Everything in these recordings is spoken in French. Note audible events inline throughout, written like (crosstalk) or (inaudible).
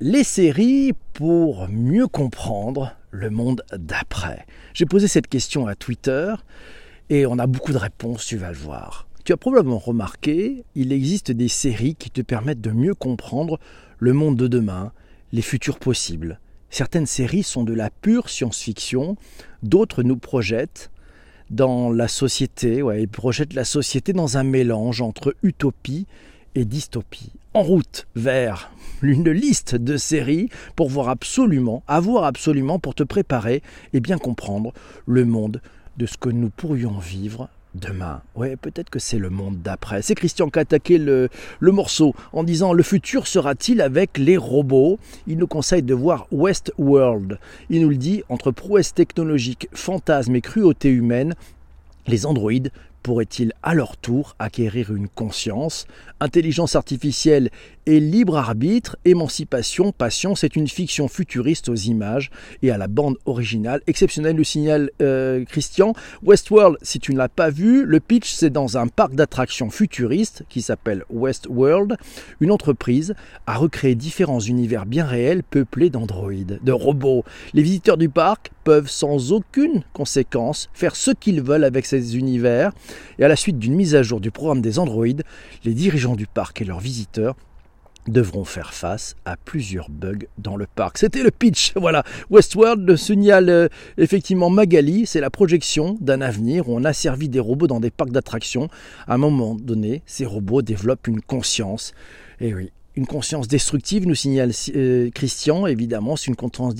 les séries pour mieux comprendre le monde d'après. J'ai posé cette question à Twitter et on a beaucoup de réponses, tu vas le voir. Tu as probablement remarqué, il existe des séries qui te permettent de mieux comprendre le monde de demain, les futurs possibles. Certaines séries sont de la pure science-fiction, d'autres nous projettent dans la société, ouais, ils projettent la société dans un mélange entre utopie et dystopie. En route vers une liste de séries pour voir absolument, avoir absolument pour te préparer et bien comprendre le monde de ce que nous pourrions vivre demain. Ouais, peut-être que c'est le monde d'après. C'est Christian qui a attaqué le, morceau en disant le futur sera-t-il avec les robots? Il nous conseille de voir Westworld. Il nous le dit entre prouesse technologique, fantasmes et cruauté humaine, les androïdes pourraient-ils à leur tour acquérir une conscience Intelligence artificielle et libre arbitre, émancipation, passion, c'est une fiction futuriste aux images et à la bande originale. Exceptionnel le signal euh, Christian. Westworld, si tu ne l'as pas vu, le pitch c'est dans un parc d'attractions futuriste qui s'appelle Westworld. Une entreprise a recréé différents univers bien réels peuplés d'androïdes, de robots. Les visiteurs du parc peuvent sans aucune conséquence faire ce qu'ils veulent avec ces univers. Et à la suite d'une mise à jour du programme des androïdes, les dirigeants du parc et leurs visiteurs devront faire face à plusieurs bugs dans le parc. C'était le pitch, (laughs) voilà. Westworld le signale euh, effectivement Magali, c'est la projection d'un avenir où on a servi des robots dans des parcs d'attractions. À un moment donné, ces robots développent une conscience. Et oui, une conscience destructive, nous signale euh, Christian, évidemment, c'est une conscience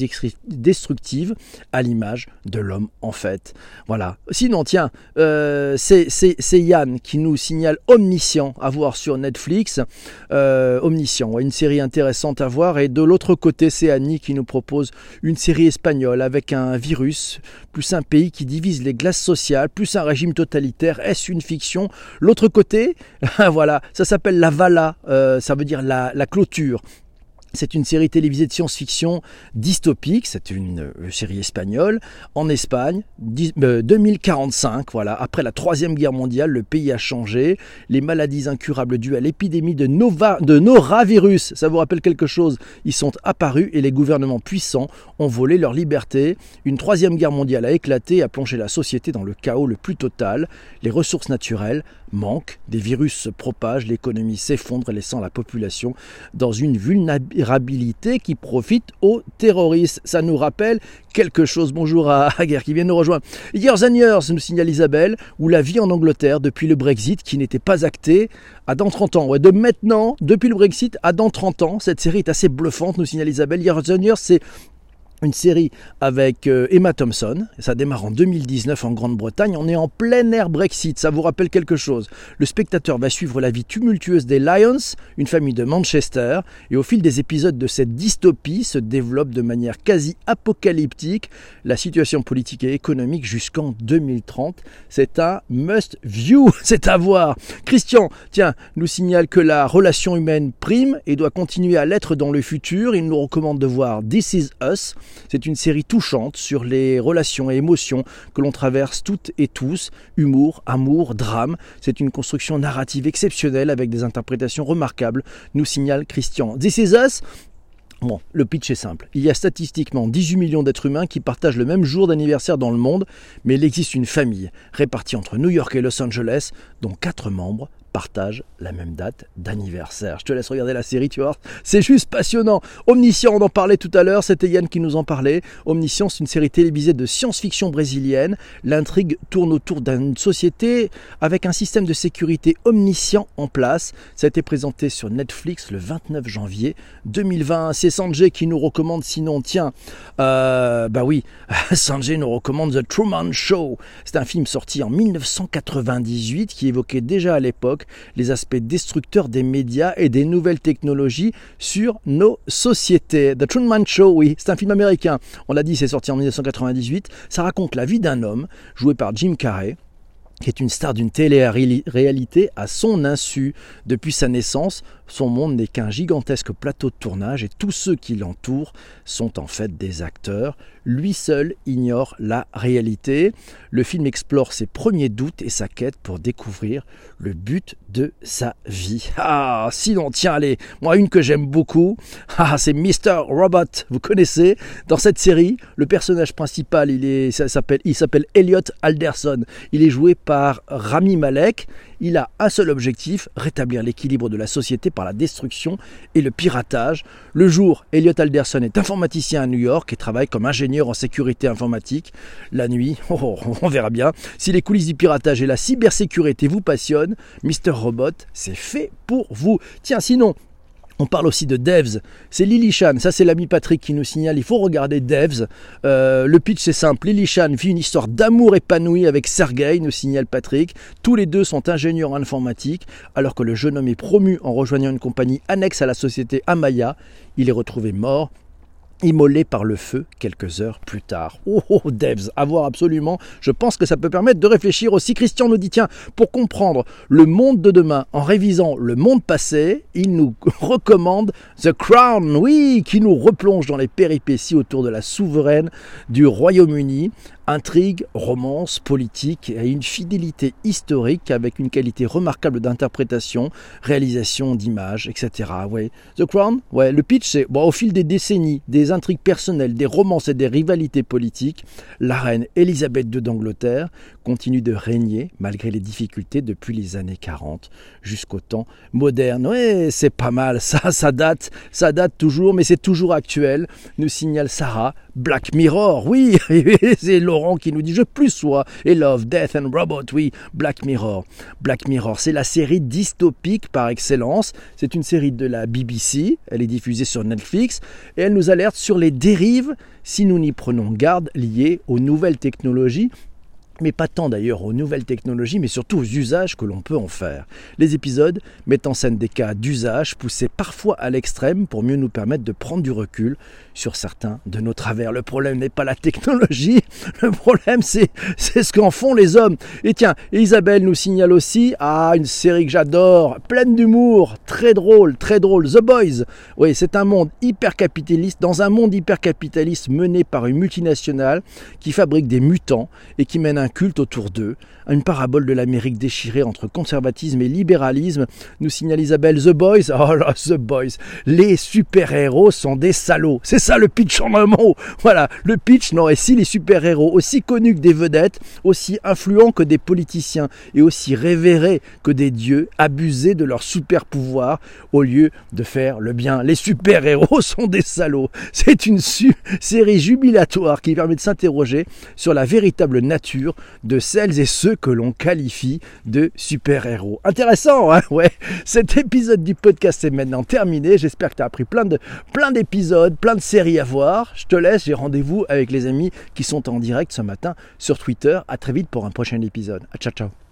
destructive à l'image de l'homme en fait. Voilà. Sinon, tiens, euh, c'est Yann qui nous signale Omniscient à voir sur Netflix. Euh, Omniscient, une série intéressante à voir. Et de l'autre côté, c'est Annie qui nous propose une série espagnole avec un virus, plus un pays qui divise les glaces sociales, plus un régime totalitaire. Est-ce une fiction? L'autre côté, (laughs) voilà, ça s'appelle La Vala, ça veut dire la la, clôture c'est une série télévisée de science-fiction dystopique, c'est une euh, série espagnole, en Espagne, 2045, euh, voilà, après la Troisième Guerre mondiale, le pays a changé, les maladies incurables dues à l'épidémie de, Nova, de Noravirus, ça vous rappelle quelque chose, ils sont apparus et les gouvernements puissants ont volé leur liberté, une Troisième Guerre mondiale a éclaté et a plongé la société dans le chaos le plus total, les ressources naturelles manquent, des virus se propagent, l'économie s'effondre, laissant la population dans une vulnérabilité qui profite aux terroristes. Ça nous rappelle quelque chose. Bonjour à Aguerre qui vient nous rejoindre. Years and Years, nous signale Isabelle, où la vie en Angleterre depuis le Brexit qui n'était pas acté à dans 30 ans. Ouais, de maintenant, depuis le Brexit à dans 30 ans, cette série est assez bluffante, nous signale Isabelle. Years and Years, c'est une série avec euh, Emma Thompson. Ça démarre en 2019 en Grande-Bretagne. On est en plein air Brexit. Ça vous rappelle quelque chose? Le spectateur va suivre la vie tumultueuse des Lions, une famille de Manchester. Et au fil des épisodes de cette dystopie se développe de manière quasi apocalyptique la situation politique et économique jusqu'en 2030. C'est un must view. (laughs) C'est à voir. Christian, tiens, nous signale que la relation humaine prime et doit continuer à l'être dans le futur. Il nous recommande de voir This Is Us. C'est une série touchante sur les relations et émotions que l'on traverse toutes et tous, humour, amour, drame. C'est une construction narrative exceptionnelle avec des interprétations remarquables, nous signale Christian. This is Bon, le pitch est simple. Il y a statistiquement 18 millions d'êtres humains qui partagent le même jour d'anniversaire dans le monde, mais il existe une famille répartie entre New York et Los Angeles, dont quatre membres partagent la même date d'anniversaire. Je te laisse regarder la série, tu vois. C'est juste passionnant. Omniscient, on en parlait tout à l'heure, c'était Yann qui nous en parlait. Omniscient, c'est une série télévisée de science-fiction brésilienne. L'intrigue tourne autour d'une société avec un système de sécurité omniscient en place. Ça a été présenté sur Netflix le 29 janvier 2020. C'est Sanjay qui nous recommande, sinon, tiens, euh, bah oui, (laughs) Sanjay nous recommande The Truman Show. C'est un film sorti en 1998 qui évoquait déjà à l'époque les aspects destructeurs des médias et des nouvelles technologies sur nos sociétés. The Truman Show, oui, c'est un film américain. On l'a dit, c'est sorti en 1998. Ça raconte la vie d'un homme joué par Jim Carrey qui est une star d'une télé-réalité à son insu depuis sa naissance. Son monde n'est qu'un gigantesque plateau de tournage et tous ceux qui l'entourent sont en fait des acteurs. Lui seul ignore la réalité. Le film explore ses premiers doutes et sa quête pour découvrir le but de sa vie. Ah, sinon, tiens, allez, moi une que j'aime beaucoup, ah, c'est Mr. Robot. Vous connaissez? Dans cette série, le personnage principal, il s'appelle Elliot Alderson. Il est joué par Rami Malek. Il a un seul objectif, rétablir l'équilibre de la société par la destruction et le piratage. Le jour, Elliot Alderson est informaticien à New York et travaille comme ingénieur en sécurité informatique. La nuit, (laughs) oh, on verra bien. Si les coulisses du piratage et la cybersécurité vous passionnent, Mr. Robot, c'est fait pour vous. Tiens, sinon, on parle aussi de Devs. C'est Lily Chan, ça c'est l'ami Patrick qui nous signale. Il faut regarder Devs. Euh, le pitch c'est simple. Lily Chan vit une histoire d'amour épanoui avec Sergei, nous signale Patrick. Tous les deux sont ingénieurs en informatique, alors que le jeune homme est promu en rejoignant une compagnie annexe à la société Amaya. Il est retrouvé mort immolé par le feu quelques heures plus tard. Oh, oh, oh, devs, à voir absolument. Je pense que ça peut permettre de réfléchir aussi. Christian nous dit tiens, pour comprendre le monde de demain en révisant le monde passé, il nous (laughs) recommande The Crown, oui, qui nous replonge dans les péripéties autour de la souveraine du Royaume-Uni Intrigue, romance, politique et une fidélité historique avec une qualité remarquable d'interprétation, réalisation d'images, etc. The Crown, ouais, le pitch c'est bon, au fil des décennies, des intrigues personnelles, des romances et des rivalités politiques, la reine Elisabeth II d'Angleterre continue de régner malgré les difficultés depuis les années 40 jusqu'au temps moderne. Ouais, c'est pas mal, ça, ça date, ça date toujours, mais c'est toujours actuel, nous signale Sarah. Black Mirror, (laughs) oui, c'est Laurent qui nous dit Je plus sois et Love, Death and Robot, oui, Black Mirror. Black Mirror, c'est la série dystopique par excellence. C'est une série de la BBC, elle est diffusée sur Netflix et elle nous alerte sur les dérives si nous n'y prenons garde liées aux nouvelles technologies mais pas tant d'ailleurs aux nouvelles technologies, mais surtout aux usages que l'on peut en faire. Les épisodes mettent en scène des cas d'usage poussés parfois à l'extrême pour mieux nous permettre de prendre du recul sur certains de nos travers. Le problème n'est pas la technologie, (laughs) le problème c'est, ce qu'en font les hommes. Et tiens, Isabelle nous signale aussi, ah, une série que j'adore, pleine d'humour, très drôle, très drôle, The Boys. Oui, c'est un monde hyper capitaliste, dans un monde hyper capitaliste mené par une multinationale qui fabrique des mutants et qui mène un culte autour d'eux, une parabole de l'Amérique déchirée entre conservatisme et libéralisme, nous signale Isabelle The Boys. Oh là, The Boys, les super-héros sont des salauds. C'est ça le pitch en un mot. Voilà, le pitch, non, et si les super-héros, aussi connus que des vedettes, aussi influents que des politiciens et aussi révérés que des dieux, abusaient de leur super-pouvoir au lieu de faire le bien. Les super-héros (laughs) sont des salauds. C'est une série jubilatoire qui permet de s'interroger sur la véritable nature de celles et ceux que l'on qualifie de super-héros. Intéressant, hein Ouais. Cet épisode du podcast est maintenant terminé. J'espère que tu as appris plein de plein d'épisodes, plein de séries à voir. Je te laisse, j'ai rendez-vous avec les amis qui sont en direct ce matin sur Twitter. À très vite pour un prochain épisode. ciao ciao.